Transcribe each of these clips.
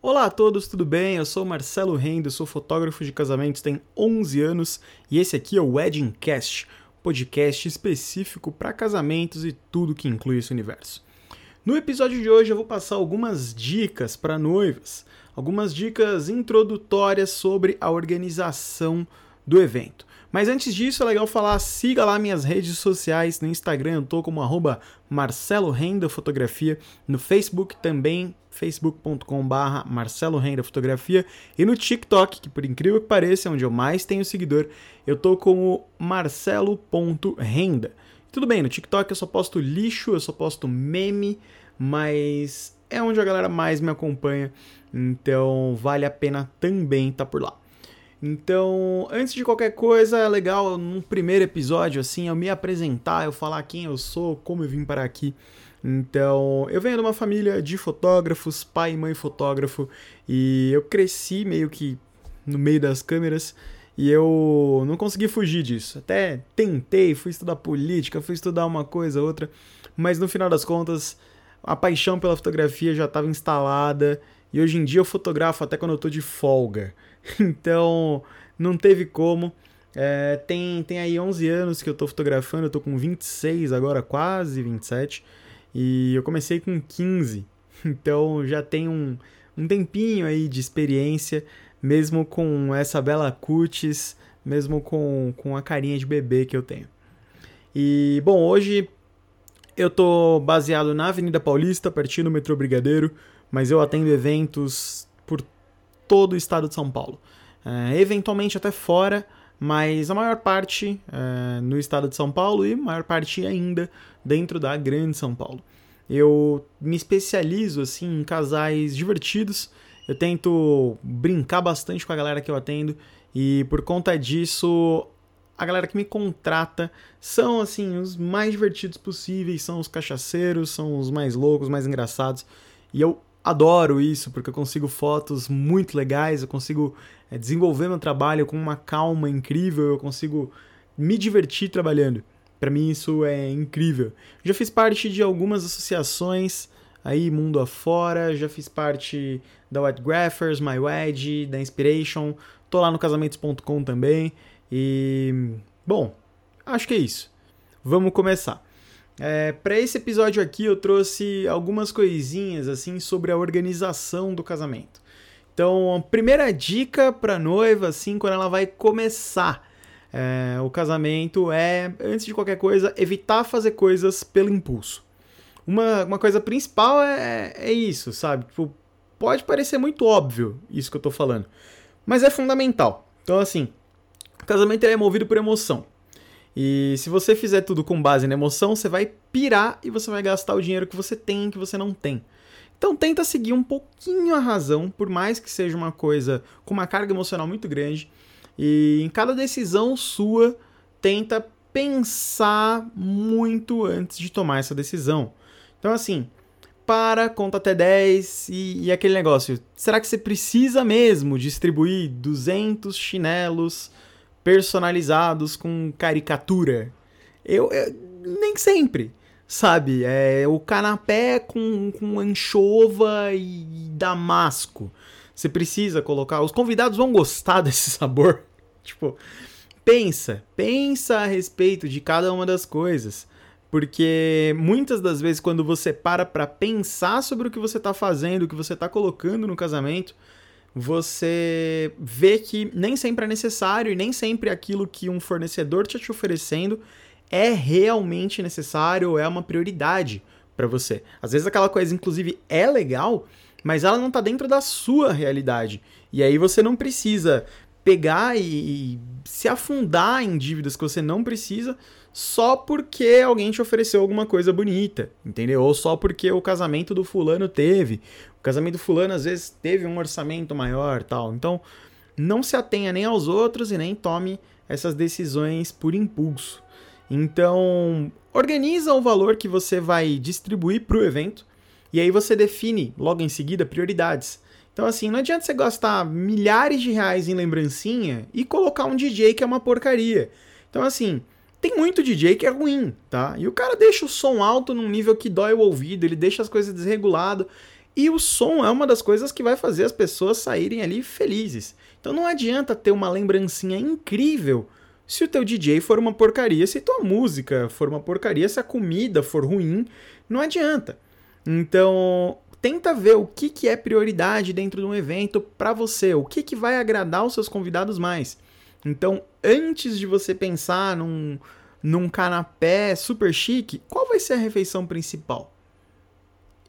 Olá a todos, tudo bem? Eu sou Marcelo Rendo, sou fotógrafo de casamentos, tenho 11 anos e esse aqui é o Wedding Cast, podcast específico para casamentos e tudo que inclui esse universo. No episódio de hoje eu vou passar algumas dicas para noivas, algumas dicas introdutórias sobre a organização do evento. Mas antes disso, é legal falar, siga lá minhas redes sociais, no Instagram eu tô como arroba Marcelo Renda Fotografia, no Facebook também, facebook.com barra Marcelo Renda Fotografia, e no TikTok, que por incrível que pareça é onde eu mais tenho seguidor, eu tô como marcelo.renda. Tudo bem, no TikTok eu só posto lixo, eu só posto meme, mas é onde a galera mais me acompanha, então vale a pena também estar tá por lá. Então, antes de qualquer coisa, é legal num primeiro episódio assim eu me apresentar, eu falar quem eu sou, como eu vim para aqui. Então, eu venho de uma família de fotógrafos, pai e mãe fotógrafo, e eu cresci meio que no meio das câmeras e eu não consegui fugir disso. Até tentei, fui estudar política, fui estudar uma coisa, outra, mas no final das contas, a paixão pela fotografia já estava instalada e hoje em dia eu fotografo até quando eu tô de folga. Então, não teve como. É, tem, tem aí 11 anos que eu tô fotografando, eu tô com 26 agora, quase 27. E eu comecei com 15. Então, já tem um, um tempinho aí de experiência, mesmo com essa bela cutis, mesmo com, com a carinha de bebê que eu tenho. E, bom, hoje eu tô baseado na Avenida Paulista, pertinho do metrô Brigadeiro, mas eu atendo eventos todo o estado de São Paulo. É, eventualmente até fora, mas a maior parte é, no estado de São Paulo e maior parte ainda dentro da grande São Paulo. Eu me especializo assim em casais divertidos. Eu tento brincar bastante com a galera que eu atendo e por conta disso a galera que me contrata são assim os mais divertidos possíveis, são os cachaceiros, são os mais loucos, mais engraçados. E eu adoro isso, porque eu consigo fotos muito legais, eu consigo é, desenvolver meu trabalho com uma calma incrível, eu consigo me divertir trabalhando. Para mim isso é incrível. Já fiz parte de algumas associações aí mundo afora, já fiz parte da White Graphers, My Wedge, da Inspiration, tô lá no casamentos.com também e bom, acho que é isso. Vamos começar. É, para esse episódio aqui eu trouxe algumas coisinhas assim sobre a organização do casamento. Então, a primeira dica para noiva assim quando ela vai começar é, o casamento é, antes de qualquer coisa, evitar fazer coisas pelo impulso. Uma, uma coisa principal é, é isso, sabe? Tipo, pode parecer muito óbvio isso que eu tô falando, mas é fundamental. Então, assim, o casamento é movido por emoção. E se você fizer tudo com base na emoção, você vai pirar e você vai gastar o dinheiro que você tem que você não tem. Então tenta seguir um pouquinho a razão, por mais que seja uma coisa com uma carga emocional muito grande. E em cada decisão sua, tenta pensar muito antes de tomar essa decisão. Então assim, para, conta até 10 e, e aquele negócio. Será que você precisa mesmo distribuir 200 chinelos personalizados com caricatura. Eu, eu nem sempre, sabe? É o canapé com, com anchova e damasco. Você precisa colocar. Os convidados vão gostar desse sabor. tipo, pensa, pensa a respeito de cada uma das coisas. Porque muitas das vezes, quando você para para pensar sobre o que você está fazendo, o que você está colocando no casamento, você vê que nem sempre é necessário e nem sempre aquilo que um fornecedor está te oferecendo é realmente necessário ou é uma prioridade para você. Às vezes aquela coisa, inclusive, é legal, mas ela não está dentro da sua realidade. E aí você não precisa pegar e, e se afundar em dívidas que você não precisa só porque alguém te ofereceu alguma coisa bonita, entendeu? Ou só porque o casamento do fulano teve. O casamento do fulano às vezes teve um orçamento maior, tal. Então, não se atenha nem aos outros e nem tome essas decisões por impulso. Então, organiza o valor que você vai distribuir para o evento e aí você define logo em seguida prioridades. Então, assim, não adianta você gastar milhares de reais em lembrancinha e colocar um DJ que é uma porcaria. Então, assim, tem muito DJ que é ruim, tá? E o cara deixa o som alto num nível que dói o ouvido, ele deixa as coisas desregulado. E o som é uma das coisas que vai fazer as pessoas saírem ali felizes. Então não adianta ter uma lembrancinha incrível se o teu DJ for uma porcaria, se tua música for uma porcaria, se a comida for ruim, não adianta. Então, tenta ver o que, que é prioridade dentro de um evento para você, o que, que vai agradar os seus convidados mais. Então, antes de você pensar num, num canapé super chique, qual vai ser a refeição principal?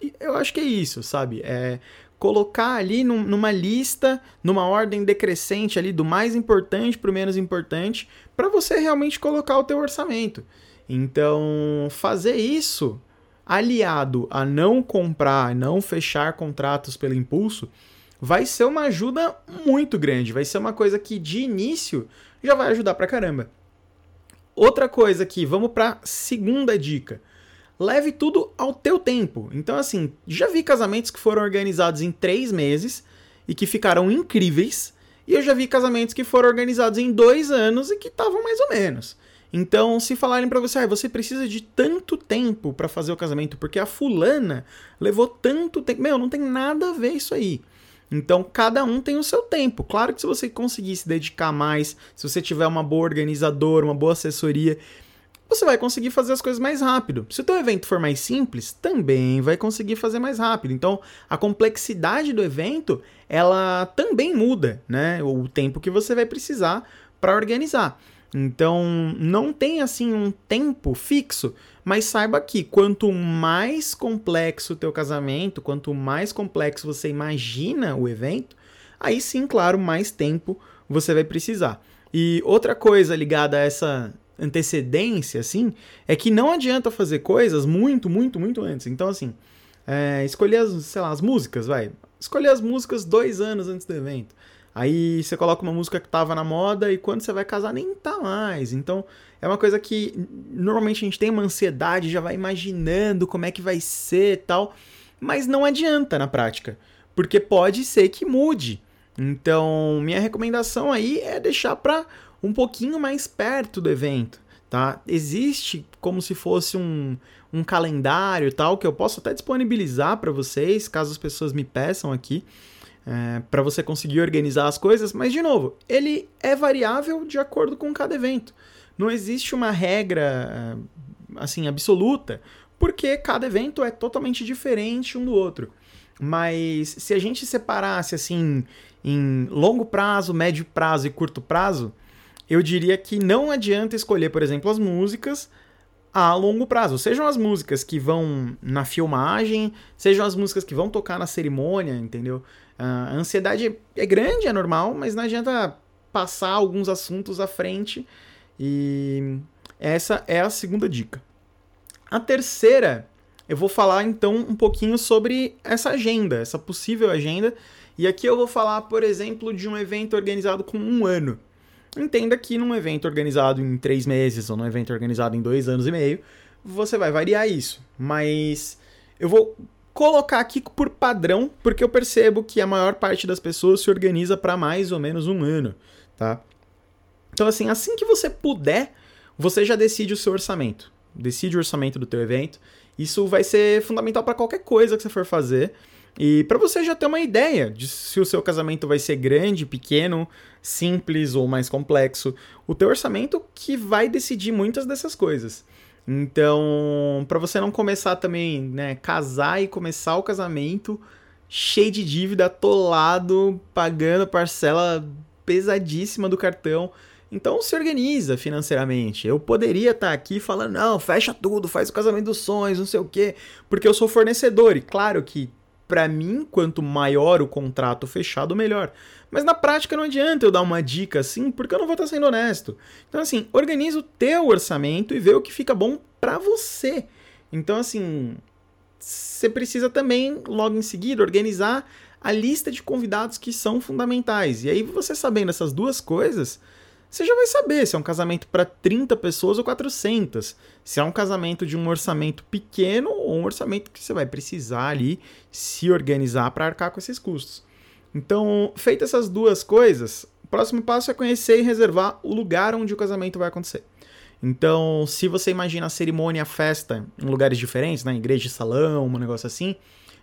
E eu acho que é isso, sabe? É colocar ali num, numa lista, numa ordem decrescente ali do mais importante para o menos importante, para você realmente colocar o teu orçamento. Então, fazer isso aliado a não comprar, não fechar contratos pelo impulso, vai ser uma ajuda muito grande, vai ser uma coisa que de início já vai ajudar pra caramba. Outra coisa aqui, vamos para segunda dica. Leve tudo ao teu tempo. Então, assim, já vi casamentos que foram organizados em três meses e que ficaram incríveis. E eu já vi casamentos que foram organizados em dois anos e que estavam mais ou menos. Então, se falarem para você, ah, você precisa de tanto tempo para fazer o casamento, porque a fulana levou tanto tempo. Meu, não tem nada a ver isso aí. Então, cada um tem o seu tempo. Claro que se você conseguir se dedicar mais, se você tiver uma boa organizadora, uma boa assessoria, você vai conseguir fazer as coisas mais rápido. Se o teu evento for mais simples, também vai conseguir fazer mais rápido. Então, a complexidade do evento, ela também muda, né? O tempo que você vai precisar para organizar. Então, não tem assim um tempo fixo, mas saiba que quanto mais complexo o teu casamento, quanto mais complexo você imagina o evento, aí sim, claro, mais tempo você vai precisar. E outra coisa ligada a essa antecedência, assim, é que não adianta fazer coisas muito, muito, muito antes. Então, assim, é, escolher as, sei lá, as músicas, vai. Escolher as músicas dois anos antes do evento. Aí você coloca uma música que tava na moda e quando você vai casar nem tá mais. Então é uma coisa que normalmente a gente tem uma ansiedade, já vai imaginando como é que vai ser e tal, mas não adianta na prática, porque pode ser que mude. Então, minha recomendação aí é deixar para um pouquinho mais perto do evento, tá? Existe como se fosse um, um calendário tal que eu posso até disponibilizar para vocês, caso as pessoas me peçam aqui é, para você conseguir organizar as coisas, mas de novo, ele é variável de acordo com cada evento. Não existe uma regra é, assim absoluta, porque cada evento é totalmente diferente um do outro. Mas se a gente separasse assim em longo prazo, médio prazo e curto prazo, eu diria que não adianta escolher, por exemplo, as músicas a longo prazo. Sejam as músicas que vão na filmagem, sejam as músicas que vão tocar na cerimônia, entendeu? A ansiedade é grande, é normal, mas não adianta passar alguns assuntos à frente. E essa é a segunda dica. A terceira, eu vou falar então um pouquinho sobre essa agenda, essa possível agenda. E aqui eu vou falar, por exemplo, de um evento organizado com um ano. Entenda que num evento organizado em três meses ou num evento organizado em dois anos e meio, você vai variar isso. Mas eu vou colocar aqui por padrão, porque eu percebo que a maior parte das pessoas se organiza para mais ou menos um ano, tá? Então assim, assim que você puder, você já decide o seu orçamento. Decide o orçamento do teu evento. Isso vai ser fundamental para qualquer coisa que você for fazer. E para você já ter uma ideia de se o seu casamento vai ser grande, pequeno, simples ou mais complexo, o teu orçamento que vai decidir muitas dessas coisas. Então, para você não começar também, né, casar e começar o casamento cheio de dívida, atolado, pagando parcela pesadíssima do cartão. Então se organiza financeiramente. Eu poderia estar tá aqui falando, não, fecha tudo, faz o casamento dos sonhos, não sei o quê, porque eu sou fornecedor. E claro que para mim, quanto maior o contrato fechado, melhor. Mas na prática não adianta eu dar uma dica assim, porque eu não vou estar sendo honesto. Então assim, organiza o teu orçamento e vê o que fica bom para você. Então assim, você precisa também logo em seguida organizar a lista de convidados que são fundamentais. E aí você sabendo essas duas coisas, você já vai saber se é um casamento para 30 pessoas ou 400. Se é um casamento de um orçamento pequeno ou um orçamento que você vai precisar ali se organizar para arcar com esses custos. Então, feitas essas duas coisas, o próximo passo é conhecer e reservar o lugar onde o casamento vai acontecer. Então, se você imagina a cerimônia, a festa em lugares diferentes, na né, igreja salão, um negócio assim,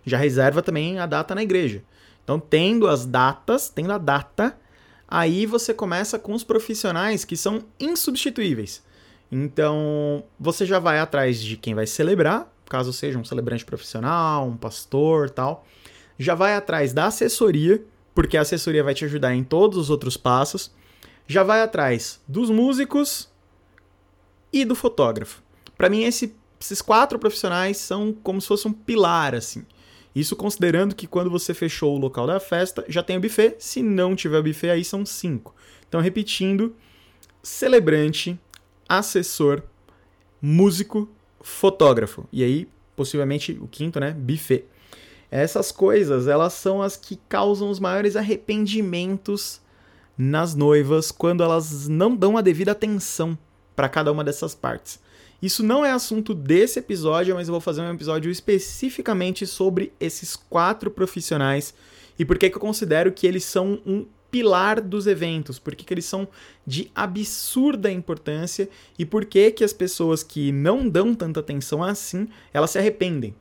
já reserva também a data na igreja. Então, tendo as datas, tendo a data, aí você começa com os profissionais que são insubstituíveis. Então, você já vai atrás de quem vai celebrar, caso seja um celebrante profissional, um pastor, tal. Já vai atrás da assessoria, porque a assessoria vai te ajudar em todos os outros passos. Já vai atrás dos músicos e do fotógrafo. Para mim, esse, esses quatro profissionais são como se fosse um pilar, assim. Isso considerando que quando você fechou o local da festa, já tem o buffet. Se não tiver buffet, aí são cinco. Então, repetindo: celebrante, assessor, músico, fotógrafo. E aí, possivelmente, o quinto, né? Buffet. Essas coisas, elas são as que causam os maiores arrependimentos nas noivas quando elas não dão a devida atenção para cada uma dessas partes. Isso não é assunto desse episódio, mas eu vou fazer um episódio especificamente sobre esses quatro profissionais e por que, que eu considero que eles são um pilar dos eventos, por que, que eles são de absurda importância e por que, que as pessoas que não dão tanta atenção assim, elas se arrependem.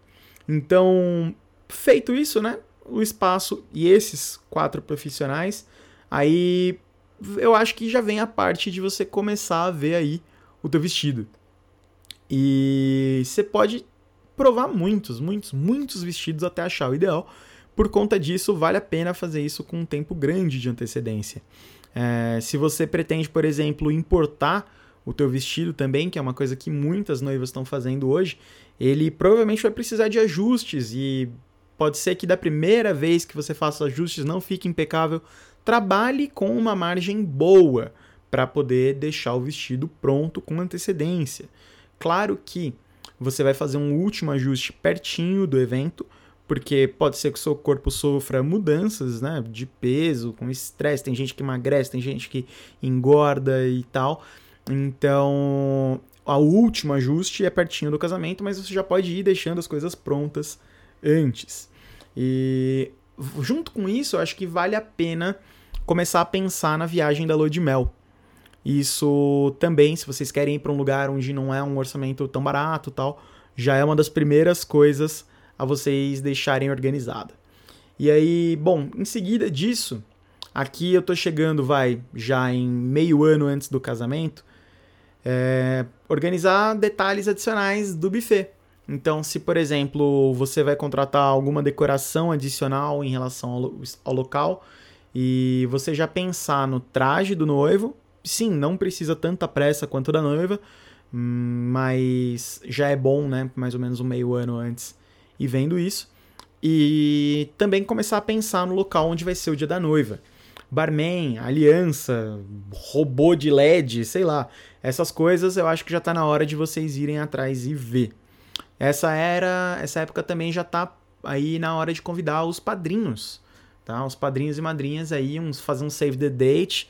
Então, feito isso, né? O espaço e esses quatro profissionais, aí eu acho que já vem a parte de você começar a ver aí o teu vestido. E você pode provar muitos, muitos, muitos vestidos até achar o ideal. Por conta disso, vale a pena fazer isso com um tempo grande de antecedência. É, se você pretende, por exemplo, importar o teu vestido também, que é uma coisa que muitas noivas estão fazendo hoje, ele provavelmente vai precisar de ajustes e pode ser que da primeira vez que você faça ajustes não fique impecável. Trabalhe com uma margem boa para poder deixar o vestido pronto com antecedência. Claro que você vai fazer um último ajuste pertinho do evento, porque pode ser que o seu corpo sofra mudanças, né, de peso, com estresse, tem gente que emagrece, tem gente que engorda e tal. Então, o último ajuste é pertinho do casamento, mas você já pode ir deixando as coisas prontas antes. E junto com isso, eu acho que vale a pena começar a pensar na viagem da lua de mel. Isso também, se vocês querem ir para um lugar onde não é um orçamento tão barato, tal, já é uma das primeiras coisas a vocês deixarem organizada. E aí, bom, em seguida disso, aqui eu tô chegando, vai, já em meio ano antes do casamento, é, organizar detalhes adicionais do buffet. Então, se por exemplo você vai contratar alguma decoração adicional em relação ao, ao local e você já pensar no traje do noivo, sim, não precisa tanta pressa quanto da noiva, mas já é bom, né? Mais ou menos um meio ano antes e vendo isso. E também começar a pensar no local onde vai ser o dia da noiva. Barman, aliança, robô de LED, sei lá. Essas coisas eu acho que já está na hora de vocês irem atrás e ver. Essa era, essa época também já está aí na hora de convidar os padrinhos, tá? Os padrinhos e madrinhas aí, uns fazer um save the date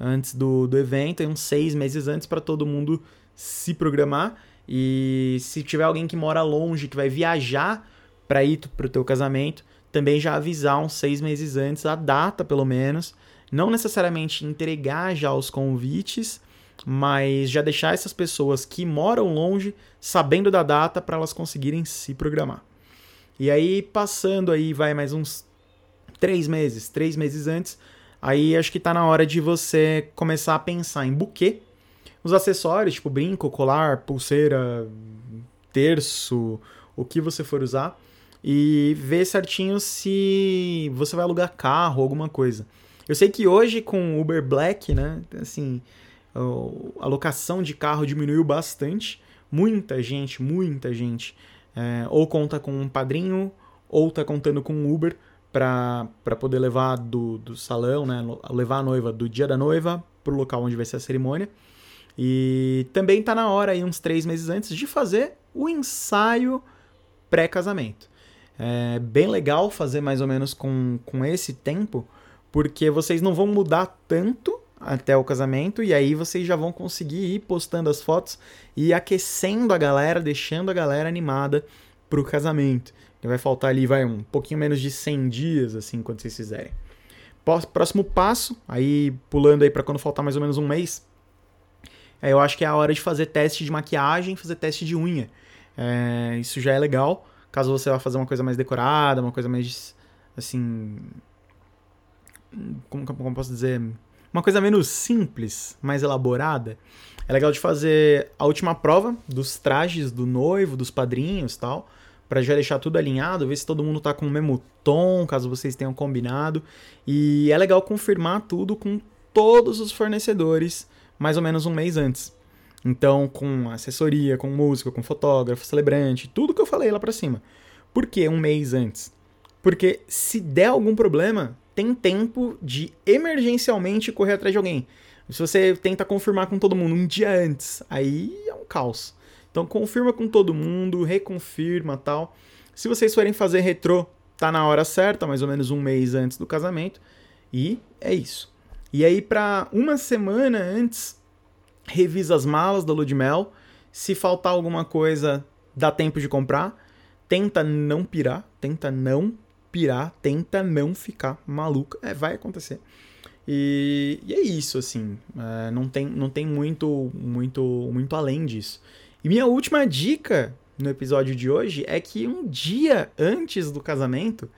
antes do, do evento, uns seis meses antes para todo mundo se programar. E se tiver alguém que mora longe, que vai viajar para ir para o teu casamento, também já avisar uns seis meses antes, a data pelo menos. Não necessariamente entregar já os convites, mas já deixar essas pessoas que moram longe sabendo da data para elas conseguirem se programar. E aí, passando aí, vai mais uns três meses, três meses antes, aí acho que está na hora de você começar a pensar em buquê os acessórios, tipo brinco, colar, pulseira, terço, o que você for usar, e ver certinho se você vai alugar carro, alguma coisa. Eu sei que hoje com Uber Black, né, assim, a locação de carro diminuiu bastante. Muita gente, muita gente, é, ou conta com um padrinho, ou tá contando com um Uber para poder levar do, do salão, né, levar a noiva do dia da noiva pro local onde vai ser a cerimônia. E também está na hora, aí, uns três meses antes, de fazer o ensaio pré-casamento. É bem legal fazer mais ou menos com, com esse tempo, porque vocês não vão mudar tanto até o casamento, e aí vocês já vão conseguir ir postando as fotos e aquecendo a galera, deixando a galera animada pro casamento. Vai faltar ali, vai um pouquinho menos de 100 dias, assim, quando vocês fizerem. Próximo passo, aí pulando aí para quando faltar mais ou menos um mês, eu acho que é a hora de fazer teste de maquiagem, fazer teste de unha. É, isso já é legal. caso você vá fazer uma coisa mais decorada, uma coisa mais assim, como, como posso dizer, uma coisa menos simples, mais elaborada. É legal de fazer a última prova dos trajes do noivo, dos padrinhos, tal, para já deixar tudo alinhado, ver se todo mundo tá com o mesmo tom, caso vocês tenham combinado. E é legal confirmar tudo com todos os fornecedores mais ou menos um mês antes. Então, com assessoria, com música, com fotógrafo, celebrante, tudo que eu falei lá para cima. Por que um mês antes? Porque se der algum problema, tem tempo de emergencialmente correr atrás de alguém. Se você tenta confirmar com todo mundo um dia antes, aí é um caos. Então confirma com todo mundo, reconfirma tal. Se vocês forem fazer retrô, tá na hora certa, mais ou menos um mês antes do casamento. E é isso. E aí, para uma semana antes, revisa as malas da Ludmel. Se faltar alguma coisa, dá tempo de comprar. Tenta não pirar, tenta não pirar, tenta não ficar maluca. É, vai acontecer. E, e é isso, assim. É, não, tem, não tem muito, muito, muito além disso. Minha última dica no episódio de hoje é que um dia antes do casamento,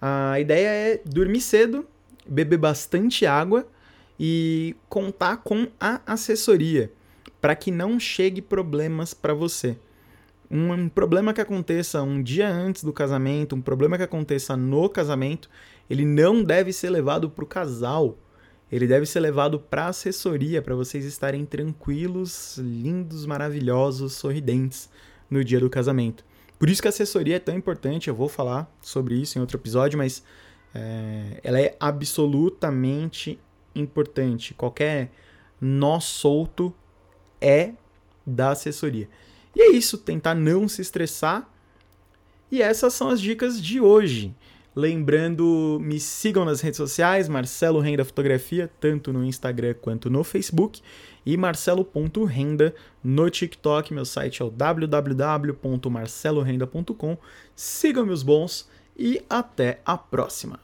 a ideia é dormir cedo, beber bastante água e contar com a assessoria para que não chegue problemas para você. Um problema que aconteça um dia antes do casamento, um problema que aconteça no casamento, ele não deve ser levado para o casal. Ele deve ser levado para assessoria, para vocês estarem tranquilos, lindos, maravilhosos, sorridentes no dia do casamento. Por isso que a assessoria é tão importante, eu vou falar sobre isso em outro episódio, mas é, ela é absolutamente importante. Qualquer nó solto é da assessoria. E é isso, tentar não se estressar. E essas são as dicas de hoje. Lembrando, me sigam nas redes sociais, Marcelo Renda Fotografia, tanto no Instagram quanto no Facebook, e marcelo.renda no TikTok. Meu site é o www.marcelorenda.com. Sigam meus bons e até a próxima.